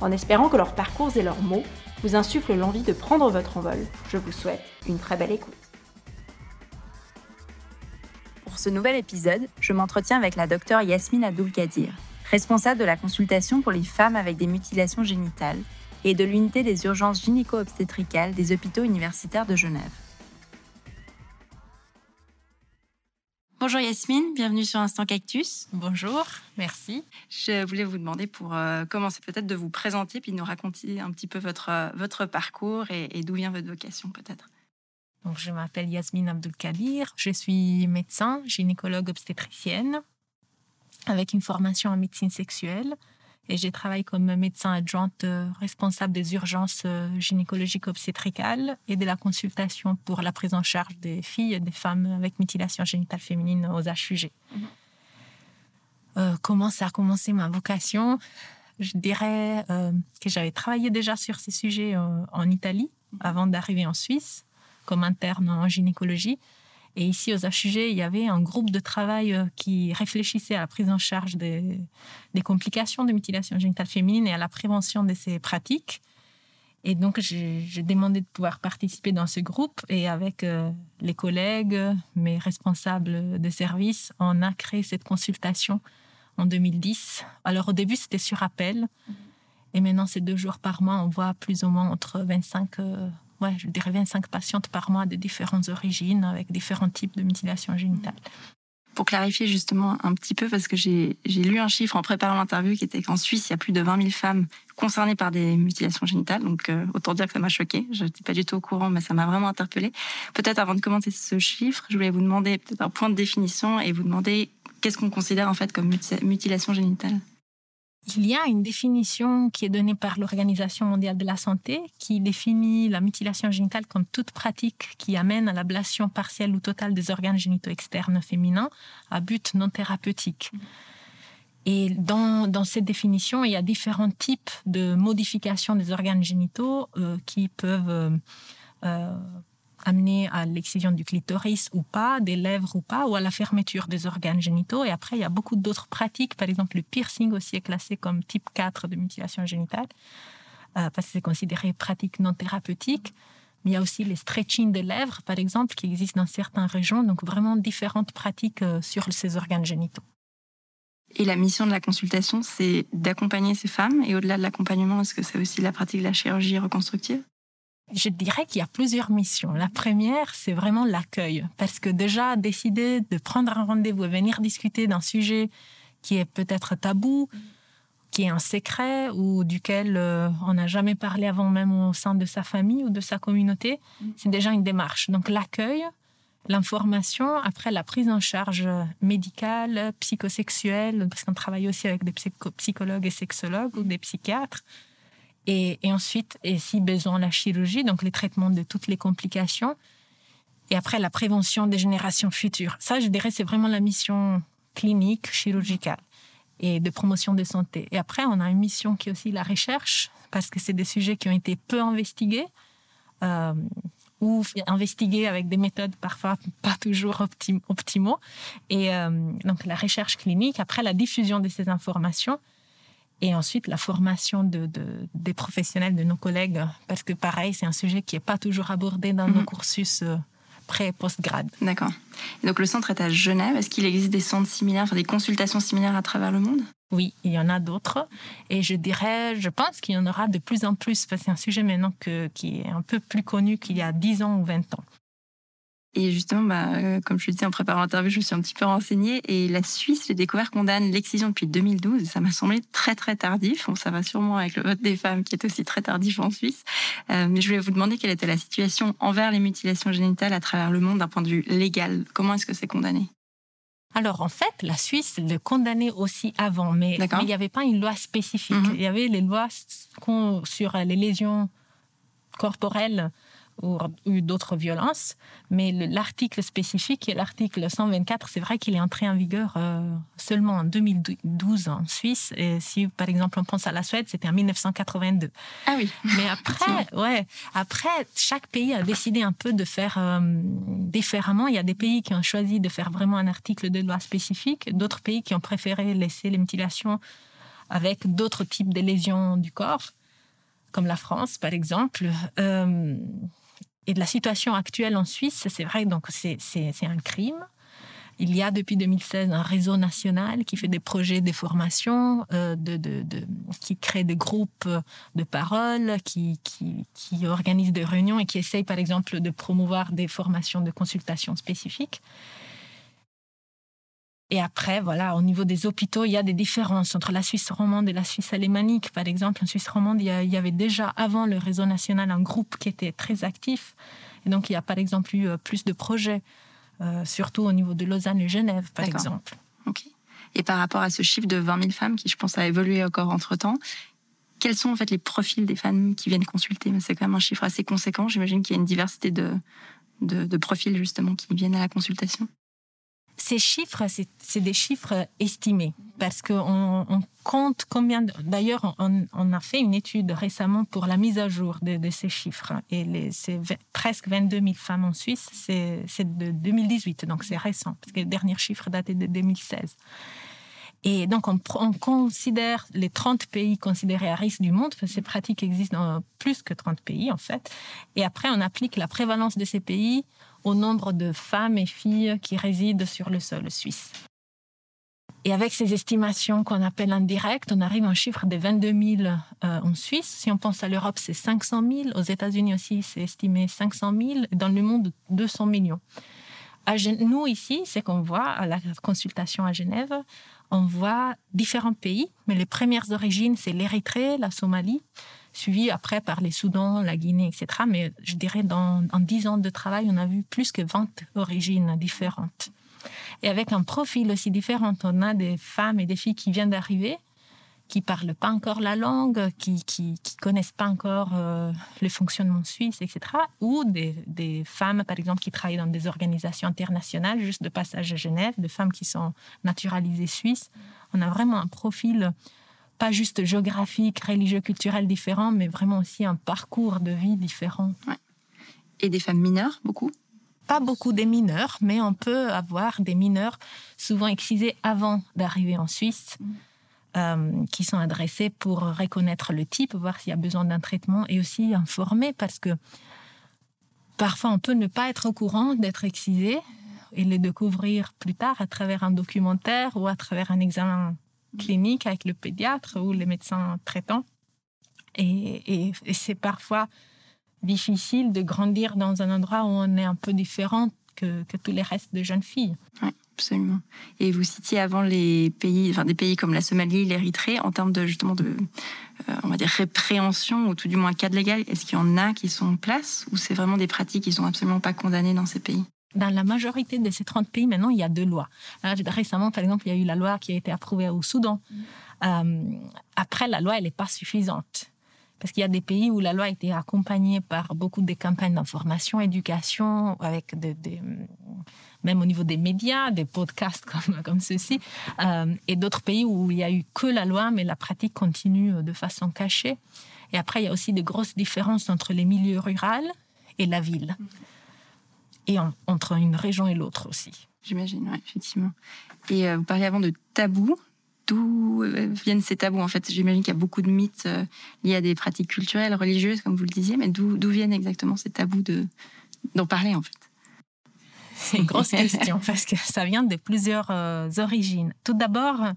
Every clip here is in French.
En espérant que leurs parcours et leurs mots vous insufflent l'envie de prendre votre envol, je vous souhaite une très belle écoute. Pour ce nouvel épisode, je m'entretiens avec la docteure Yasmine Abdul-Kadir, responsable de la consultation pour les femmes avec des mutilations génitales et de l'unité des urgences gynéco-obstétricales des hôpitaux universitaires de Genève. Bonjour Yasmine, bienvenue sur Instant Cactus. Bonjour, merci. Je voulais vous demander pour euh, commencer peut-être de vous présenter puis de nous raconter un petit peu votre, euh, votre parcours et, d'où vient votre vocation peut-être. Donc, je m'appelle Yasmine Abdul-Kadir, je suis médecin, gynécologue obstétricienne avec une formation en médecine sexuelle et j'ai travaillé comme médecin adjointe euh, responsable des urgences euh, gynécologiques obstétricales et de la consultation pour la prise en charge des filles et des femmes avec mutilation génitale féminine aux HUG. Euh, comment ça a commencé ma vocation? Je dirais que j'avais travaillé déjà sur ces sujets en Italie avant d'arriver en Suisse comme interne en gynécologie. Et ici, aux HUG, il y avait un groupe de travail euh, qui réfléchissait à la prise en charge des, complications de mutilation génitale féminine et à la prévention de ces pratiques. Et donc, j'ai demandé de pouvoir participer dans ce groupe. Et avec euh, les collègues, mes responsables de service, on a créé cette consultation en 2010. Alors, au début, c'était sur appel. Et maintenant, c'est deux jours par mois. On voit plus ou moins entre 25 ouais, je dirais 25 patientes par mois de différentes origines, avec différents types de mutilations génitales. Pour clarifier justement un petit peu, parce que j'ai lu un chiffre en préparant l'interview qui était qu'en Suisse, il y a plus de 20 000 femmes concernées par des mutilations génitales. Donc, euh, autant dire que ça m'a choqué. Je n'étais pas du tout au courant, mais ça m'a vraiment interpellée. Peut-être avant de commenter ce chiffre, je voulais vous demander peut-être un point de définition et vous demander qu'est-ce qu'on considère en fait comme mutilation génitale? Il y a une définition qui est donnée par l'Organisation mondiale de la santé qui définit la mutilation génitale comme toute pratique qui amène à l'ablation partielle ou totale des organes génitaux externes féminins à but non thérapeutique. Et dans, cette définition, il y a différents types de modifications des organes génitaux euh, qui peuvent euh, euh, amener à l'excision du clitoris ou pas, des lèvres ou pas, ou à la fermeture des organes génitaux. Et après, il y a beaucoup d'autres pratiques. Par exemple, le piercing aussi est classé comme type 4 de mutilation génitale, euh, parce que c'est considéré pratique non thérapeutique. Mais il y a aussi les stretching des lèvres, par exemple, qui existent dans certaines régions. Donc, vraiment différentes pratiques euh, sur ces organes génitaux. Et la mission de la consultation, c'est d'accompagner ces femmes. Et au-delà de l'accompagnement, est-ce que c'est aussi la pratique de la chirurgie reconstructive? Je dirais qu'il y a plusieurs missions. La première, c'est vraiment l'accueil. Parce que déjà, décider de prendre un rendez-vous et venir discuter d'un sujet qui est peut-être tabou, qui est un secret ou duquel euh, on n'a jamais parlé avant même au sein de sa famille ou de sa communauté, c'est déjà une démarche. Donc l'accueil, l'information, après la prise en charge médicale, psychosexuelle, parce qu'on travaille aussi avec des psychologues et sexologues ou des psychiatres, et, ensuite, et si besoin, la chirurgie, donc les traitements de toutes les complications. Et après, la prévention des générations futures. Ça, je dirais, c'est vraiment la mission clinique, chirurgicale et de promotion de santé. Et après, on a une mission qui est aussi la recherche, parce que c'est des sujets qui ont été peu investigués. Euh, ou investigués avec des méthodes parfois pas toujours optimaux. Et euh, donc la recherche clinique, après la diffusion de ces informations, et ensuite la formation de, des professionnels, de nos collègues, parce que pareil, c'est un sujet qui n'est pas toujours abordé dans nos mhm. cursus euh, pré- et post-grade. D'accord. Donc le centre est à Genève. Est-ce qu'il existe des centres similaires, enfin, des consultations similaires à travers le monde? Oui, il y en a d'autres. Et je dirais, je pense qu'il y en aura de plus en plus, parce que c'est un sujet maintenant que, qui est un peu plus connu qu'il y a 10 ans ou 20 ans. Et justement, bah, euh, comme je le disais en préparant l'interview, je me suis un petit peu renseignée. Et la Suisse, j'ai découvert, condamne l'excision depuis 2012. Ça m'a semblé très, très tardif. Bon, ça va sûrement avec le vote des femmes, qui est aussi très tardif en Suisse. Euh, mais je voulais vous demander quelle était la situation envers les mutilations génitales à travers le monde d'un point de vue légal. Comment est-ce que c'est condamné? Alors, en fait, la Suisse le condamnait aussi avant, mais, il n'y avait pas une loi spécifique. Mhm. Il y avait les lois sur les lésions corporelles ou, d'autres violences. Mais l'article spécifique, l'article 124, c'est vrai qu'il est entré en vigueur euh, seulement en 2012 en Suisse. Et si, par exemple, on pense à la Suède, c'était en 1982. Ah oui. Mais après, ouais, après, chaque pays a décidé un peu de faire euh, différemment. Il y a des pays qui ont choisi de faire vraiment un article de loi spécifique, d'autres pays qui ont préféré laisser les mutilations avec d'autres types de lésions du corps comme la France, par exemple. Euh, et de la situation actuelle en Suisse, c'est vrai, donc c'est un crime. Il y a depuis 2016 un réseau national qui fait des projets de formation, euh, de, de, qui crée des groupes de parole, qui, organise des réunions et qui essaye par exemple de promouvoir des formations de consultation spécifiques. Et après, voilà, au niveau des hôpitaux, il y a des différences entre la Suisse romande et la Suisse alémanique. Par exemple, en Suisse romande, il y, avait déjà avant le réseau national un groupe qui était très actif. Et donc, il y a par exemple eu euh, plus de projets, euh, surtout au niveau de Lausanne et Genève, par exemple. Ok. Et par rapport à ce chiffre de 20 000 femmes, qui je pense a évolué encore entre-temps, quels sont en fait les profils des femmes qui viennent consulter? C'est quand même un chiffre assez conséquent. J'imagine qu'il y a une diversité de, de, de profils justement qui viennent à la consultation ces chiffres, c'est des chiffres estimés parce qu'on on compte combien. D'ailleurs, on, a fait une étude récemment pour la mise à jour de, ces chiffres et c'est presque 22 000 femmes en Suisse. C'est de 2018, donc c'est récent parce que le dernier chiffre datait de 2016. Et donc, on, on, considère les 30 pays considérés à risque du monde, ces pratiques existent dans plus que 30 pays, en fait. Et après, on applique la prévalence de ces pays au nombre de femmes et filles qui résident sur le sol suisse. Et avec ces estimations qu'on appelle indirectes, on arrive à un chiffre de 22 000 euh, en Suisse. Si on pense à l'Europe, c'est 500 000. Aux États-Unis aussi, c'est estimé 500 000. Dans le monde, 200 millions. À nous, ici, c'est qu'on voit à la consultation à Genève, on voit différents pays, mais les premières origines, c'est l'Érythrée, la Somalie, suivi après par les Soudans, la Guinée, etc. Mais je dirais, dans, en 10 ans de travail, on a vu plus que 20 origines différentes. Et avec un profil aussi différent, on a des femmes et des filles qui viennent d'arriver, qui parlent pas encore la langue, qui qui, connaissent pas encore euh, le fonctionnement suisse, etc. Ou des, des, femmes, par exemple, qui travaillent dans des organisations internationales, juste de passage à Genève, de femmes qui sont naturalisées suisses. On a vraiment un profil pas juste géographique, religieux, culturel différent, mais vraiment aussi un parcours de vie différent. Et des femmes mineures, beaucoup? Pas beaucoup des mineurs, mais on peut avoir des mineurs souvent excisés avant d'arriver en Suisse. Mm. Euh, qui sont adressés pour reconnaître le type, voir s'il y a besoin d'un traitement et aussi informer parce que parfois on peut ne pas être au courant d'être excisé et le découvrir plus tard à travers un documentaire ou à travers un examen clinique avec le pédiatre ou les médecins traitants. Et, c'est parfois difficile de grandir dans un endroit où on est un peu différent que, tous les restes de jeunes filles. Oui, absolument. Et vous citiez avant les pays, enfin des pays comme la Somalie, l'Érythrée, en termes de justement de, euh, on va dire répréhension ou tout du moins cadre légal. Est-ce qu'il y en a qui sont en place ou c'est vraiment des pratiques qui sont absolument pas condamnées dans ces pays? Dans la majorité de ces 30 pays, maintenant, il y a deux lois. récemment, par exemple, il y a eu la loi qui a été approuvée au Soudan. Euh, après, la loi, elle n'est pas suffisante. Parce qu'il y a des pays où la loi a été accompagnée par beaucoup de campagnes d'information, éducation, avec même au niveau des médias, des podcasts comme, comme ceux-ci, euh, et d'autres pays où il n'y a eu que la loi, mais la pratique continue de façon cachée. Et après, il y a aussi de grosses différences entre les milieux ruraux et la ville et entre une région et l'autre aussi. J'imagine, effectivement. Et euh, vous parliez avant de tabous. D'où euh, viennent ces tabous En fait, j'imagine qu'il y a beaucoup de mythes euh, liés à des pratiques culturelles, religieuses, comme vous le disiez, mais d'où viennent exactement ces tabous d'en parler, en fait? C'est une grosse question, parce que ça vient de plusieurs origines. Tout d'abord,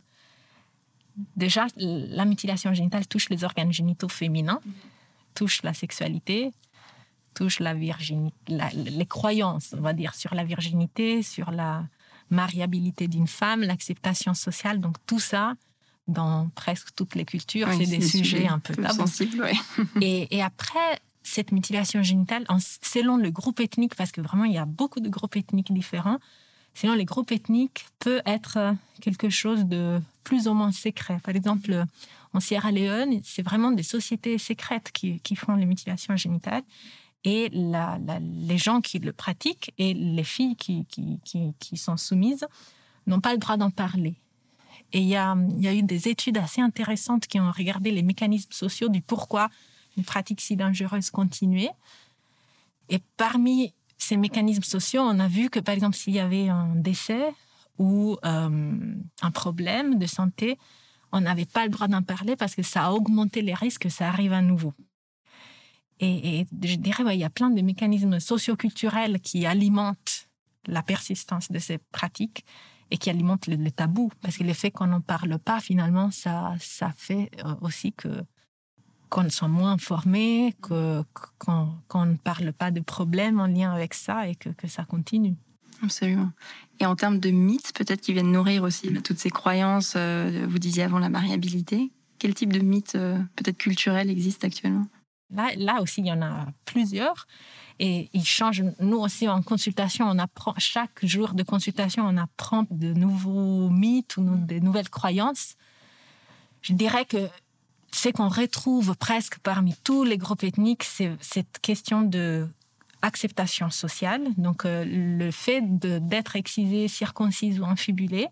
déjà, la mutilation génitale touche les organes génitaux féminins, touche la sexualité, touche la virginité, les croyances, on va dire, sur la virginité, sur la mariabilité d'une femme, l'acceptation sociale. Donc tout ça, dans presque toutes les cultures, c'est des, sujets, un peu sensibles. et, et, après, cette mutilation génitale, selon le groupe ethnique, parce que vraiment il y a beaucoup de groupes ethniques différents, Sinon, les groupes ethniques peuvent être quelque chose de plus ou moins secret. Par exemple, en Sierra Leone, c'est vraiment des sociétés secrètes qui, font les mutilations génitales. Et les gens qui le pratiquent et les filles qui, sont soumises n'ont pas le droit d'en parler. Et il y a, eu des études assez intéressantes qui ont regardé les mécanismes sociaux du pourquoi une pratique si dangereuse continuait. Et parmi ces mécanismes sociaux, on a vu que, par exemple, s'il y avait un décès ou euh, un problème de santé, on n'avait pas le droit d'en parler parce que ça a augmenté les risques que ça arrive à nouveau. Et, je dirais, il y a plein de mécanismes socioculturels qui alimentent la persistance de ces pratiques et qui alimentent le, tabou. Parce que le fait qu'on n'en parle pas, finalement, ça, fait euh, aussi que qu'on soit moins informé, qu'on ne parle pas de problèmes en lien avec ça et que, ça continue. Absolument. Et en termes de mythes, peut-être qui viennent nourrir aussi toutes ces croyances, euh, vous disiez avant la variabilité, quel type de mythes euh, peut-être culturels existent actuellement? Là, là aussi, il y en a plusieurs. Et ils changent. Nous aussi, en consultation, on apprend, chaque jour de consultation, on apprend de nouveaux mythes ou de nouvelles croyances. Je dirais que ce qu'on retrouve presque parmi tous les groupes ethniques, c'est cette question de acceptation sociale. Donc, euh, le fait d'être excisée, circoncise ou infibulée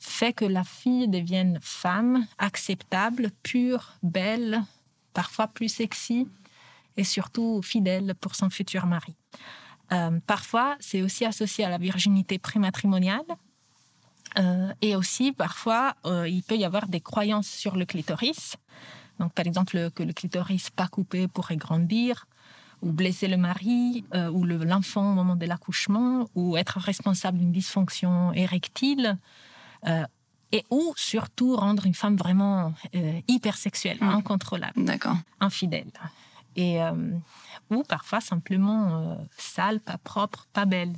fait que la fille devienne femme, acceptable, pure, belle, parfois plus sexy et surtout fidèle pour son futur mari. Euh, parfois, c'est aussi associé à la virginité prématrimoniale. Euh, et aussi, parfois, il peut y avoir des croyances sur le clitoris. Donc, par exemple, que le clitoris pas coupé pourrait grandir, ou blesser le mari euh, ou l'enfant au moment de l'accouchement, ou être responsable d'une dysfonction érectile, euh, et ou surtout rendre une femme vraiment euh, hypersexuelle, mmh. incontrôlable, infidèle. Et, ou parfois simplement sale, pas propre, pas belle.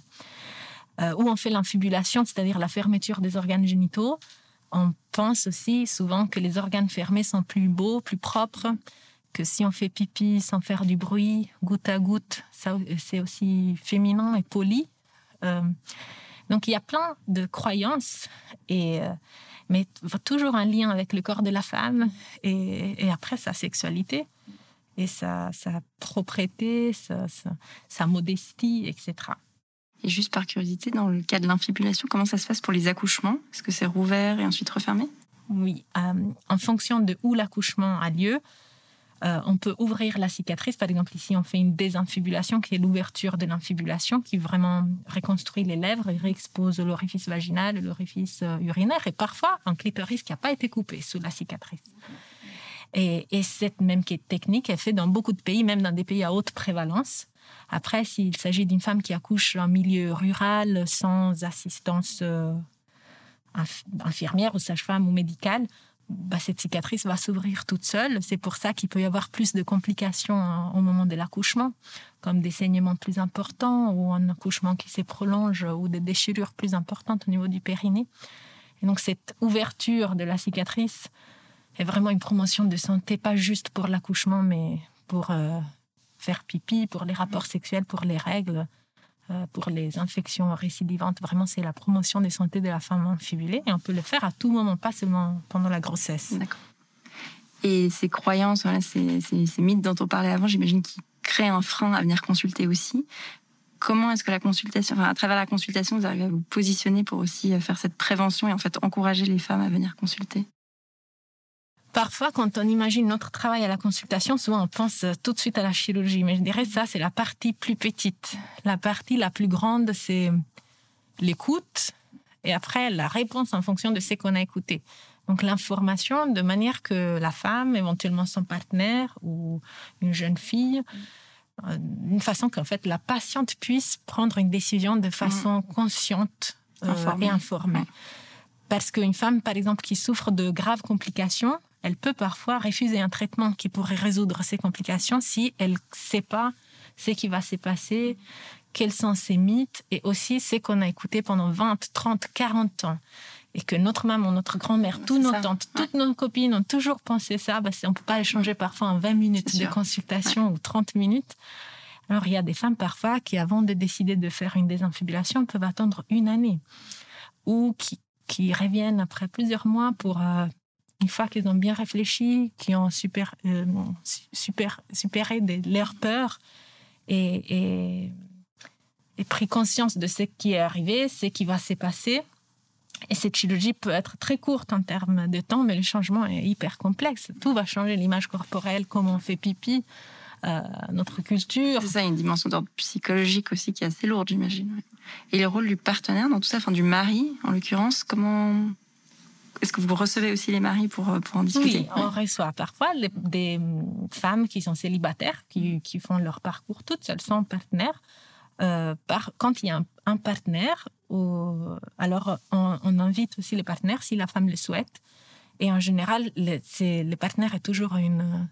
ou on fait l'infibulation, c'est-à-dire la fermeture des organes génitaux. On pense aussi souvent que les organes fermés sont plus beaux, plus propres, que si on fait pipi sans faire du bruit, goutte à goutte, c'est aussi féminin et poli. Donc il y a plein de croyances, et, euh, mais toujours un lien avec le corps de la femme et, après sa sexualité. Et sa, sa propreté, sa, sa, modestie, etc. Et juste par curiosité, dans le cas de l'infibulation, comment ça se passe pour les accouchements? Est-ce que c'est rouvert et ensuite refermé? Oui, euh, en fonction de où l'accouchement a lieu, euh, on peut ouvrir la cicatrice. Par exemple, ici, on fait une désinfibulation, qui est l'ouverture de l'infibulation, qui vraiment reconstruit les lèvres et réexpose l'orifice vaginal, l'orifice euh, urinaire, et parfois un clitoris qui n'a pas été coupé sous la cicatrice. Et, cette même technique est faite dans beaucoup de pays, même dans des pays à haute prévalence. Après, s'il s'agit d'une femme qui accouche en milieu rural, sans assistance euh, infirmière ou sage-femme ou médicale, bah, cette cicatrice va s'ouvrir toute seule. C'est pour ça qu'il peut y avoir plus de complications hein, au moment de l'accouchement, comme des saignements plus importants ou un accouchement qui se prolonge ou des déchirures plus importantes au niveau du périnée. Et donc cette ouverture de la cicatrice est vraiment une promotion de santé, pas juste pour l'accouchement, mais pour euh, faire pipi, pour les rapports sexuels, pour les règles. Euh, pour les infections récidivantes. Vraiment, c'est la promotion des santé de la femme infibulée et on peut le faire à tout moment, pas seulement pendant la grossesse. D'accord. Et ces croyances, ces, mythes dont on parlait avant, j'imagine qu'ils créent un frein à venir consulter aussi. Comment est-ce que la consultation, enfin, à travers la consultation, vous arrivez à vous positionner pour aussi faire cette prévention et en fait encourager les femmes à venir consulter? Parfois, quand on imagine notre travail à la consultation, souvent on pense tout de suite à la chirurgie, mais je dirais ça, c'est la partie plus petite. La partie la plus grande, c'est l'écoute et après la réponse en fonction de ce qu'on a écouté. Donc l'information de manière que la femme, éventuellement son partenaire ou une jeune fille, euh, d'une façon qu'en fait la patiente puisse prendre une décision de façon mmh. consciente euh, et informée. Parce qu'une femme, par exemple, qui souffre de graves complications, elle peut parfois refuser un traitement qui pourrait résoudre ces complications si elle ne sait pas ce qui va se passer, quels sont ces mythes et aussi ce qu'on a écouté pendant 20, 30, 40 ans. Et que notre maman, notre grand-mère, toutes nos tantes, toutes nos copines ont toujours pensé ça. Bah, on ne peut pas échanger parfois en 20 minutes de consultation ou 30 minutes. Alors, il y a des femmes parfois qui, avant de décider de faire une désinfibulation, peuvent attendre une année ou qui, qui reviennent après plusieurs mois pour, euh, une fois qu'ils ont bien réfléchi, qui ont super, euh, super, supéré leurs peurs et, et, et, pris conscience de ce qui est arrivé, ce qui va se passer. Et cette chirurgie peut être très courte en termes de temps, mais le changement est hyper complexe. Tout va changer, l'image corporelle, comment on fait pipi, euh, notre culture. C'est ça, une dimension d'ordre psychologique aussi qui est assez lourde, j'imagine. Et le rôle du partenaire dans tout ça, enfin du mari en l'occurrence, comment est-ce que vous recevez aussi les maris pour, euh, pour en discuter Oui, on reçoit parfois des femmes qui sont célibataires, qui, qui, font leur parcours toutes seules, sans partenaire. Euh, par, quand il y a un, partenaire, ou, alors on, on, invite aussi les partenaires si la femme le souhaite. Et en général, le, le partenaire est toujours une,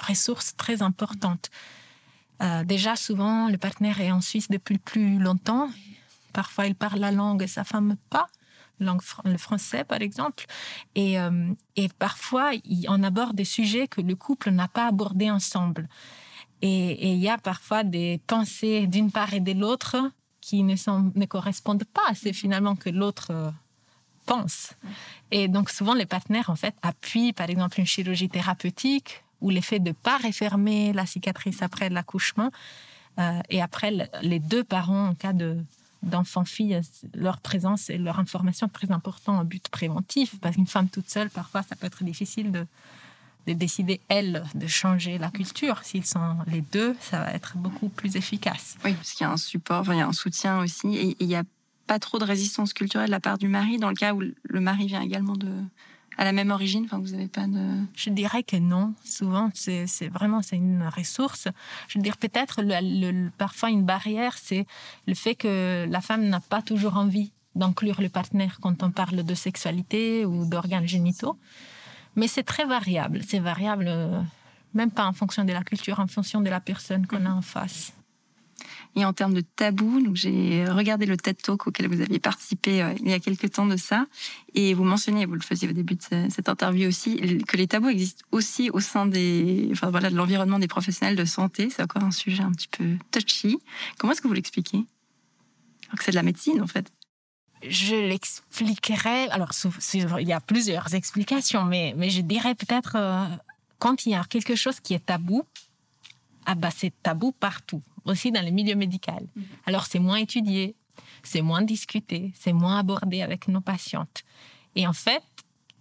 ressource très importante. Euh, déjà, souvent, le partenaire est en Suisse depuis plus longtemps. Parfois, il parle la langue et sa femme pas, langue, le français par exemple. Et, euh, et parfois, on aborde des sujets que le couple n'a pas abordés ensemble. Et il y a parfois des pensées d'une part et de l'autre qui ne, sont, ne correspondent pas à ce finalement que l'autre euh, pense. Et donc souvent les partenaires en fait appuient par exemple une chirurgie thérapeutique ou l'effet de ne pas refermer la cicatrice après l'accouchement. Euh, et après, les deux parents, en cas de, d'enfants-filles, leur présence et leur information très important en but préventif. Parce qu'une femme toute seule, parfois, ça peut être difficile de, de décider, elle, de changer la culture. S'ils sont les deux, ça va être beaucoup plus efficace. Oui, parce qu'il y a un support, il y a un soutien aussi. Et il n'y a pas trop de résistance culturelle de la part du mari, dans le cas où le mari vient également de, à la même origine Enfin, vous n'avez pas de. Je dirais que non. Souvent, c'est vraiment c'est une ressource. Je veux dire, peut-être le, parfois une barrière, c'est le fait que la femme n'a pas toujours envie d'inclure le partenaire quand on parle de sexualité ou d'organes génitaux. Mais c'est très variable. C'est variable, euh, même pas en fonction de la culture, en fonction de la personne qu'on a en face. Et en termes de tabou, donc j'ai regardé le TED Talk auquel vous aviez participé euh, il y a quelques temps de ça, et vous mentionnez, vous le faisiez au début de cette interview aussi, que les tabous existent aussi au sein des, enfin voilà, de l'environnement des professionnels de santé. C'est encore un sujet un petit peu touchy. Comment est-ce que vous l'expliquez? Alors que c'est de la médecine en fait. Je l'expliquerai. Alors, il y a plusieurs explications, mais, mais je dirais peut-être euh, quand il y a quelque chose qui est tabou, ah bah c'est tabou partout aussi dans le milieu médical. Mhm. Alors c'est moins étudié, c'est moins discuté, c'est moins abordé avec nos patientes. Et en fait,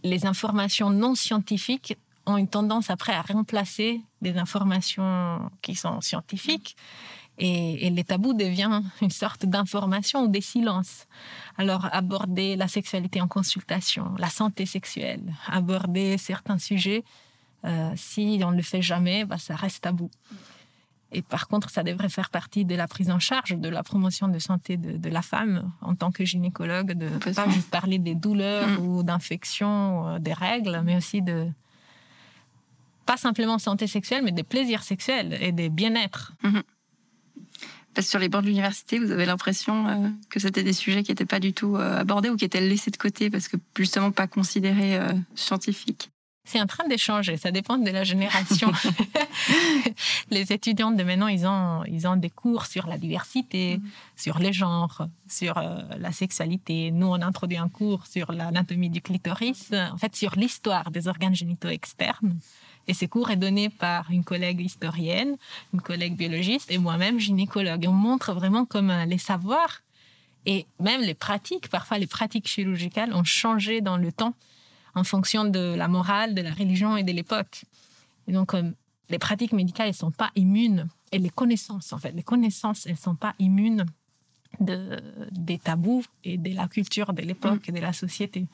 les informations non scientifiques ont une tendance après à remplacer des informations qui sont scientifiques. Et, et les tabous deviennent une sorte d'information ou des silences. Alors, aborder la sexualité en consultation, la santé sexuelle, aborder certains sujets, euh, si on ne le fait jamais, bah, ça reste tabou. Et par contre, ça devrait faire partie de la prise en charge, de la promotion de santé de, la femme en tant que gynécologue, de ne pas juste parler des douleurs mm. ou d'infections, euh, des règles, mais aussi de pas simplement santé sexuelle, mais des plaisirs sexuels et des bien-être. Mm-hmm. Parce que sur les bords de l'université, vous avez l'impression euh, que c'était des sujets qui n'étaient pas du tout euh, abordés ou qui étaient laissés de côté parce que justement pas considérés scientifiques. C'est en train d'échanger, ça dépend de la génération. les étudiants de maintenant, ils ont, ils ont des cours sur la diversité, mm. sur les genres, sur euh, la sexualité. Nous, on introduit un cours sur l'anatomie du clitoris, en fait, sur l'histoire des organes génitaux externes. Et ce cours est donné par une collègue historienne, une collègue biologiste et moi-même gynécologue. Et on montre vraiment comment les savoirs et même les pratiques, parfois les pratiques chirurgicales ont changé dans le temps en fonction de la morale, de la religion et de l'époque. Et donc, euh, les pratiques médicales, elles sont pas immunes. Et les connaissances, en fait, les connaissances, elles sont pas immunes de, des tabous et de la culture de l'époque et de la société.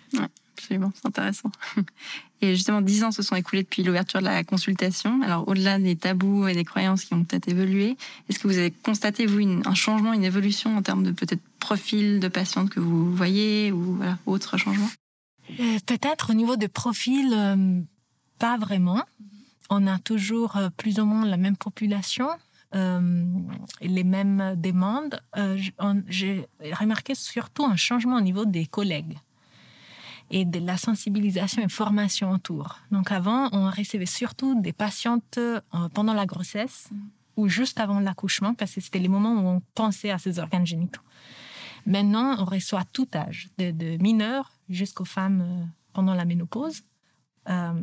Absolument, c'est intéressant. Et justement, dix ans se sont écoulés depuis l'ouverture de la consultation. Alors, au-delà des tabous et des croyances qui ont peut-être évolué, est-ce que vous avez constaté, vous, un changement, une évolution en termes de peut-être profil de patiente que vous voyez ou voilà, autre changement? Euh, peut-être au niveau de profil, euh, pas vraiment. On a toujours euh, plus ou moins la même population, les mêmes demandes. J'ai remarqué surtout un changement au niveau des collègues et de la sensibilisation et formation autour. Donc avant, on recevait surtout des patientes pendant la grossesse ou juste avant l'accouchement, parce que c'était les moments où on pensait à ces organes génitaux. Maintenant, on reçoit tout âge, de, mineurs jusqu'aux femmes euh, pendant la ménopause. Euh,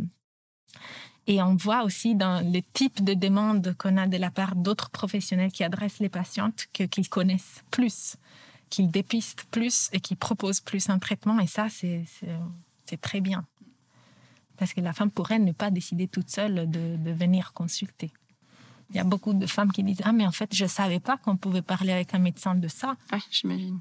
et on voit aussi dans le type de demande qu'on a de la part d'autres professionnels qui adressent les patientes que qu'ils connaissent plus, qu'ils dépistent plus et qu'ils proposent plus un traitement. Et ça, c'est très bien. Parce que la femme pourrait ne pas décider toute seule de venir consulter. Il y a beaucoup de femmes qui disent Ah, mais en fait, je ne savais pas qu'on pouvait parler avec un médecin de ça. Oui, j'imagine.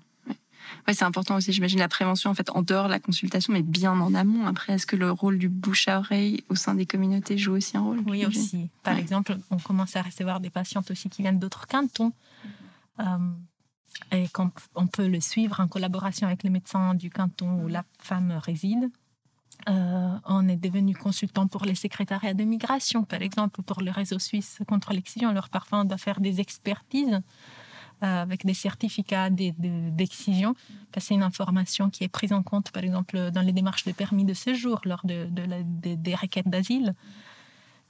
Ouais, c'est important aussi, j'imagine, la prévention, en fait, en dehors de la consultation, mais bien en amont. Après, est-ce que le rôle du bouche à oreille au sein des communautés joue aussi un rôle? Oui, aussi. Par exemple, on commence à recevoir des patientes aussi qui viennent d'autres cantons. Euh, et qu'on on peut le suivre en collaboration avec les médecins du canton où la femme réside. Euh, on est devenu consultant pour les secrétariats de migration, par exemple, pour le réseau suisse contre l'excision. Alors parfois, on doit faire des expertises euh, avec des certificats d'excision, c'est une information qui est prise en compte, par exemple, dans les démarches de permis de séjour lors de, des requêtes d'asile.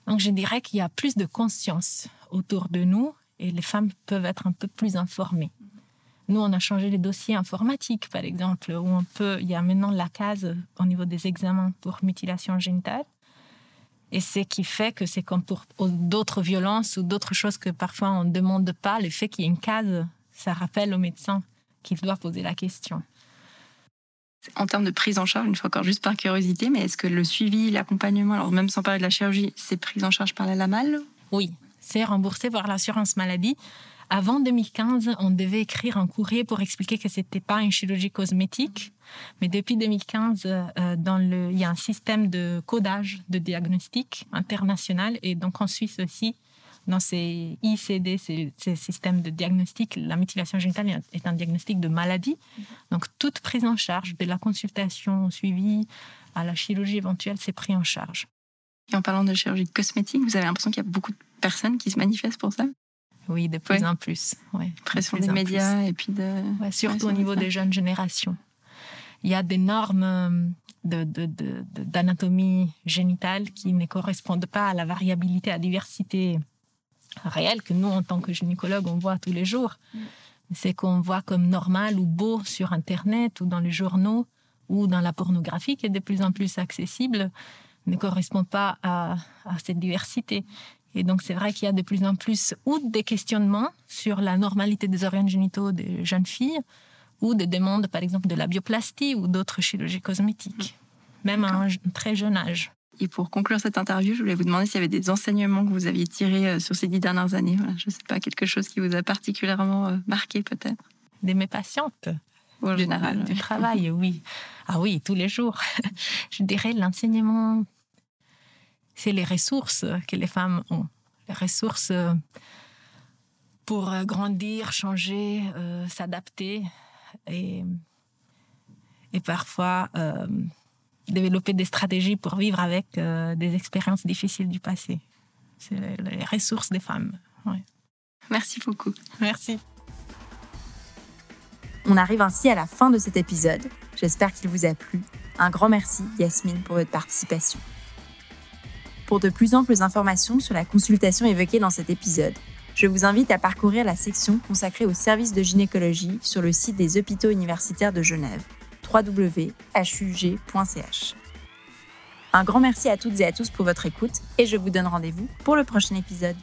Donc je dirais qu'il y a plus de conscience autour de nous et les femmes peuvent être un peu plus informées. Nous, on a changé les dossiers informatiques, par exemple, où on peut, il y a maintenant la case au niveau des examens pour mutilation génitale. Et ce qui fait que c'est comme pour d'autres violences ou d'autres choses que parfois on ne demande pas, le fait qu'il y ait une case, ça rappelle au médecin qu'il doit poser la question. En termes de prise en charge, une fois encore juste par curiosité, mais est-ce que le suivi, l'accompagnement, alors même sans parler de la chirurgie, c'est pris en charge par la LAMAL? Oui, c'est remboursé par l'assurance maladie. Avant 2015, on devait écrire un courrier pour expliquer que ce n'était pas une chirurgie cosmétique. Mais depuis 2015, euh, il y a un système de codage de diagnostic international. Et donc en Suisse aussi, dans ces ICD, ces, ces, systèmes de diagnostic, la mutilation génitale est un diagnostic de maladie. Donc toute prise en charge, de la consultation suivie à la chirurgie éventuelle, c'est pris en charge. Et en parlant de chirurgie cosmétique, vous avez l'impression qu'il y a beaucoup de personnes qui se manifestent pour ça? Oui, de plus en plus. Ouais, Pression des médias et puis de. surtout au niveau des jeunes générations. Il y a des normes d'anatomie de, de, génitale qui ne correspondent pas à la variabilité, à la diversité réelle que nous, en tant que gynécologues, on voit tous les jours. Mm. C'est qu'on voit comme normal ou beau sur Internet ou dans les journaux ou dans la pornographie qui est de plus en plus accessible ne correspond pas à, à cette diversité. Et donc, c'est vrai qu'il y a de plus en plus ou des questionnements sur la normalité des organes génitaux des jeunes filles, ou des demandes, par exemple, de la bioplastie ou d'autres chirurgies cosmétiques, même à un très jeune âge. Et pour conclure cette interview, je voulais vous demander s'il y avait des enseignements que vous aviez tirés euh, sur ces dix dernières années. je ne sais pas, quelque chose qui vous a particulièrement euh, marqué peut-être De mes patientes en général. Du, travail, oui. Ah oui, tous les jours. je dirais l'enseignement c'est les ressources que les femmes ont. Les ressources euh, pour euh, grandir, changer, euh, s'adapter et, et parfois développer des stratégies pour vivre avec des expériences difficiles du passé. C'est les ressources des femmes. Merci beaucoup. Merci. On arrive ainsi à la fin de cet épisode. J'espère qu'il vous a plu. Un grand merci, Yasmine, pour votre participation. Pour de plus amples informations sur la consultation évoquée dans cet épisode, je vous invite à parcourir la section consacrée aux services de gynécologie sur le site des hôpitaux universitaires de Genève, www.hug.ch. Un grand merci à toutes et à tous pour votre écoute et je vous donne rendez-vous pour le prochain épisode.